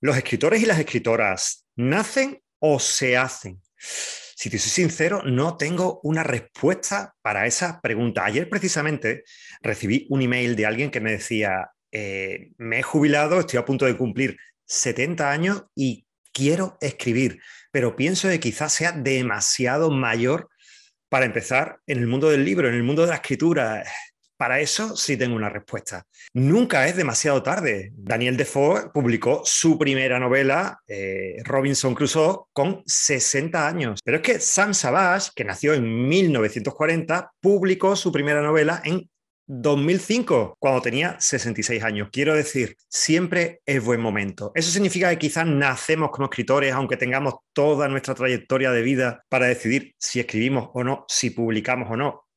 ¿Los escritores y las escritoras nacen o se hacen? Si te soy sincero, no tengo una respuesta para esa pregunta. Ayer precisamente recibí un email de alguien que me decía, eh, me he jubilado, estoy a punto de cumplir 70 años y quiero escribir, pero pienso que quizás sea demasiado mayor para empezar en el mundo del libro, en el mundo de la escritura. Para eso sí tengo una respuesta. Nunca es demasiado tarde. Daniel Defoe publicó su primera novela, eh, Robinson Crusoe, con 60 años. Pero es que Sam Savage, que nació en 1940, publicó su primera novela en 2005, cuando tenía 66 años. Quiero decir, siempre es buen momento. Eso significa que quizás nacemos como escritores, aunque tengamos toda nuestra trayectoria de vida para decidir si escribimos o no, si publicamos o no.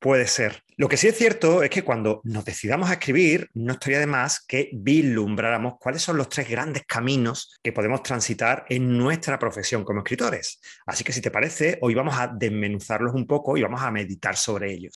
Puede ser. Lo que sí es cierto es que cuando nos decidamos a escribir, no estaría de más que vislumbráramos cuáles son los tres grandes caminos que podemos transitar en nuestra profesión como escritores. Así que si te parece, hoy vamos a desmenuzarlos un poco y vamos a meditar sobre ellos.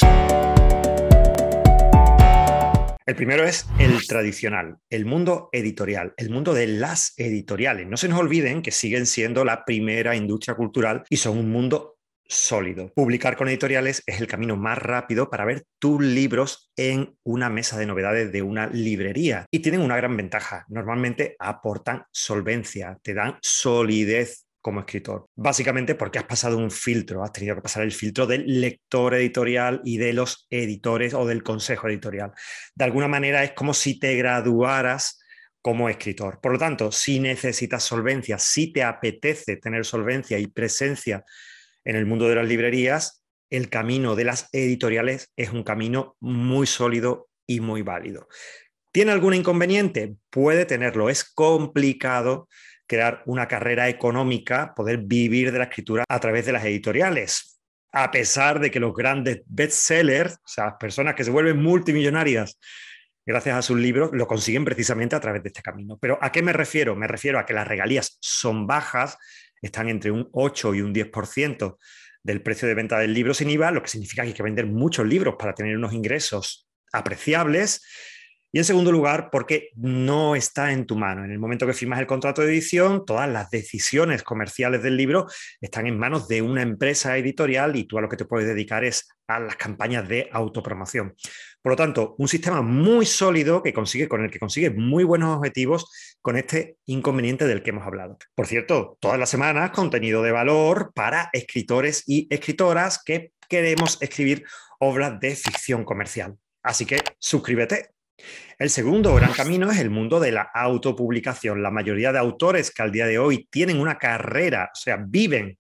El primero es el tradicional, el mundo editorial, el mundo de las editoriales. No se nos olviden que siguen siendo la primera industria cultural y son un mundo sólido. Publicar con editoriales es el camino más rápido para ver tus libros en una mesa de novedades de una librería. Y tienen una gran ventaja. Normalmente aportan solvencia, te dan solidez como escritor. Básicamente porque has pasado un filtro, has tenido que pasar el filtro del lector editorial y de los editores o del consejo editorial. De alguna manera es como si te graduaras como escritor. Por lo tanto, si necesitas solvencia, si te apetece tener solvencia y presencia en el mundo de las librerías, el camino de las editoriales es un camino muy sólido y muy válido. ¿Tiene algún inconveniente? Puede tenerlo. Es complicado crear una carrera económica, poder vivir de la escritura a través de las editoriales. A pesar de que los grandes bestsellers, o sea, las personas que se vuelven multimillonarias gracias a sus libros, lo consiguen precisamente a través de este camino. Pero ¿a qué me refiero? Me refiero a que las regalías son bajas, están entre un 8 y un 10% del precio de venta del libro sin IVA, lo que significa que hay que vender muchos libros para tener unos ingresos apreciables y en segundo lugar, porque no está en tu mano. En el momento que firmas el contrato de edición, todas las decisiones comerciales del libro están en manos de una empresa editorial y tú a lo que te puedes dedicar es a las campañas de autopromoción. Por lo tanto, un sistema muy sólido que consigue, con el que consigue muy buenos objetivos con este inconveniente del que hemos hablado. Por cierto, todas las semanas contenido de valor para escritores y escritoras que queremos escribir obras de ficción comercial. Así que suscríbete el segundo gran camino es el mundo de la autopublicación. La mayoría de autores que al día de hoy tienen una carrera, o sea, viven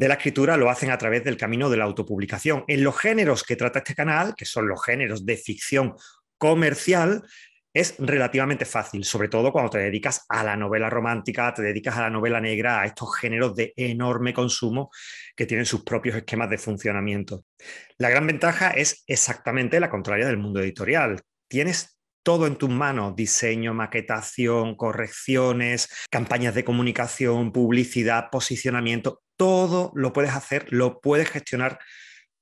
de la escritura, lo hacen a través del camino de la autopublicación. En los géneros que trata este canal, que son los géneros de ficción comercial, es relativamente fácil, sobre todo cuando te dedicas a la novela romántica, te dedicas a la novela negra, a estos géneros de enorme consumo que tienen sus propios esquemas de funcionamiento. La gran ventaja es exactamente la contraria del mundo editorial tienes todo en tus manos, diseño, maquetación, correcciones, campañas de comunicación, publicidad, posicionamiento, todo lo puedes hacer, lo puedes gestionar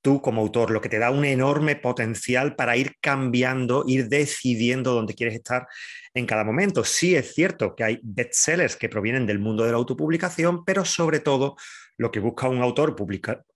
tú como autor, lo que te da un enorme potencial para ir cambiando, ir decidiendo dónde quieres estar en cada momento. Sí es cierto que hay bestsellers que provienen del mundo de la autopublicación, pero sobre todo lo que busca un autor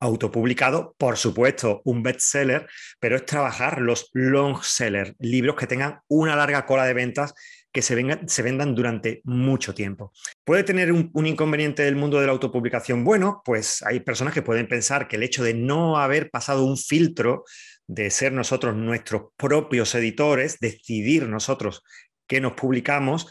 autopublicado, por supuesto, un bestseller, pero es trabajar los long sellers, libros que tengan una larga cola de ventas que se, vendan durante mucho tiempo. ¿Puede tener un, inconveniente del mundo de la autopublicación? Bueno, pues hay personas que pueden pensar que el hecho de no haber pasado un filtro, de ser nosotros nuestros propios editores, decidir nosotros qué nos publicamos,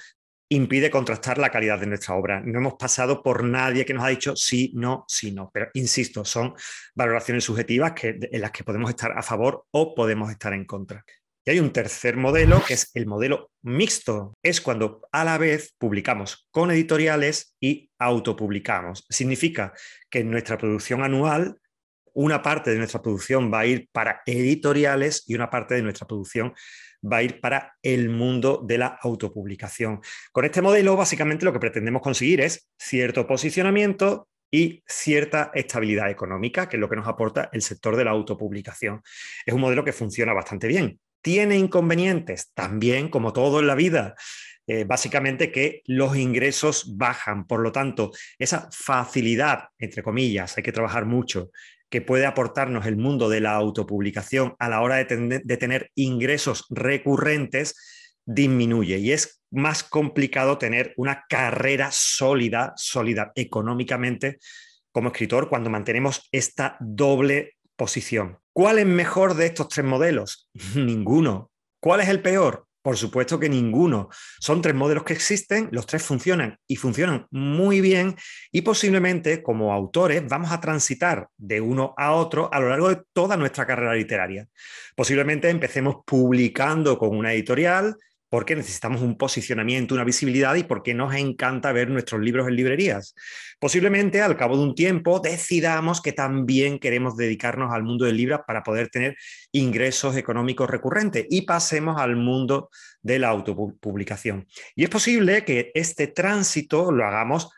impide contrastar la calidad de nuestra obra. No hemos pasado por nadie que nos ha dicho sí, no, sí, no. Pero insisto, son valoraciones subjetivas que, en las que podemos estar a favor o podemos estar en contra. Y hay un tercer modelo que es el modelo mixto. Es cuando a la vez publicamos con editoriales y autopublicamos. Significa que en nuestra producción anual una parte de nuestra producción va a ir para editoriales y una parte de nuestra producción va a ir para el mundo de la autopublicación. Con este modelo, básicamente lo que pretendemos conseguir es cierto posicionamiento y cierta estabilidad económica, que es lo que nos aporta el sector de la autopublicación. Es un modelo que funciona bastante bien. ¿Tiene inconvenientes? También, como todo en la vida. eh, básicamente que los ingresos bajan. Por lo tanto, esa facilidad, entre comillas, hay que trabajar mucho, que puede aportarnos el mundo de la autopublicación a la hora de, de tener ingresos recurrentes, disminuye y es más complicado tener una carrera sólida, sólida económicamente como escritor cuando mantenemos esta doble posición. ¿Cuál es mejor de estos tres modelos? Ninguno. ¿Cuál es el peor? Por supuesto que ninguno. Son tres modelos que existen, los tres funcionan y funcionan muy bien y posiblemente como autores vamos a transitar de uno a otro a lo largo de toda nuestra carrera literaria. Posiblemente empecemos publicando con una editorial, porque necesitamos un posicionamiento, una visibilidad y porque nos encanta ver nuestros libros en librerías. Posiblemente al cabo de un tiempo decidamos que también queremos dedicarnos al mundo del libro para poder tener ingresos económicos recurrentes y pasemos al mundo de la autopublicación. Y es posible que este tránsito lo hagamos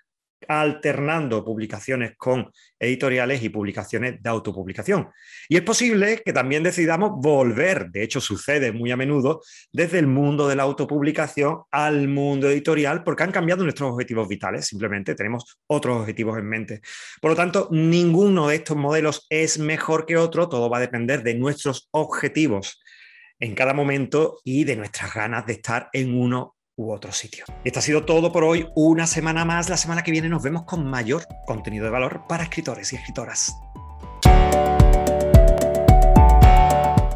alternando publicaciones con editoriales y publicaciones de autopublicación. Y es posible que también decidamos volver, de hecho sucede muy a menudo, desde el mundo de la autopublicación al mundo editorial, porque han cambiado nuestros objetivos vitales, simplemente tenemos otros objetivos en mente. Por lo tanto, ninguno de estos modelos es mejor que otro, todo va a depender de nuestros objetivos en cada momento y de nuestras ganas de estar en uno u otro sitio. Y esto ha sido todo por hoy. Una semana más. La semana que viene nos vemos con mayor contenido de valor para escritores y escritoras.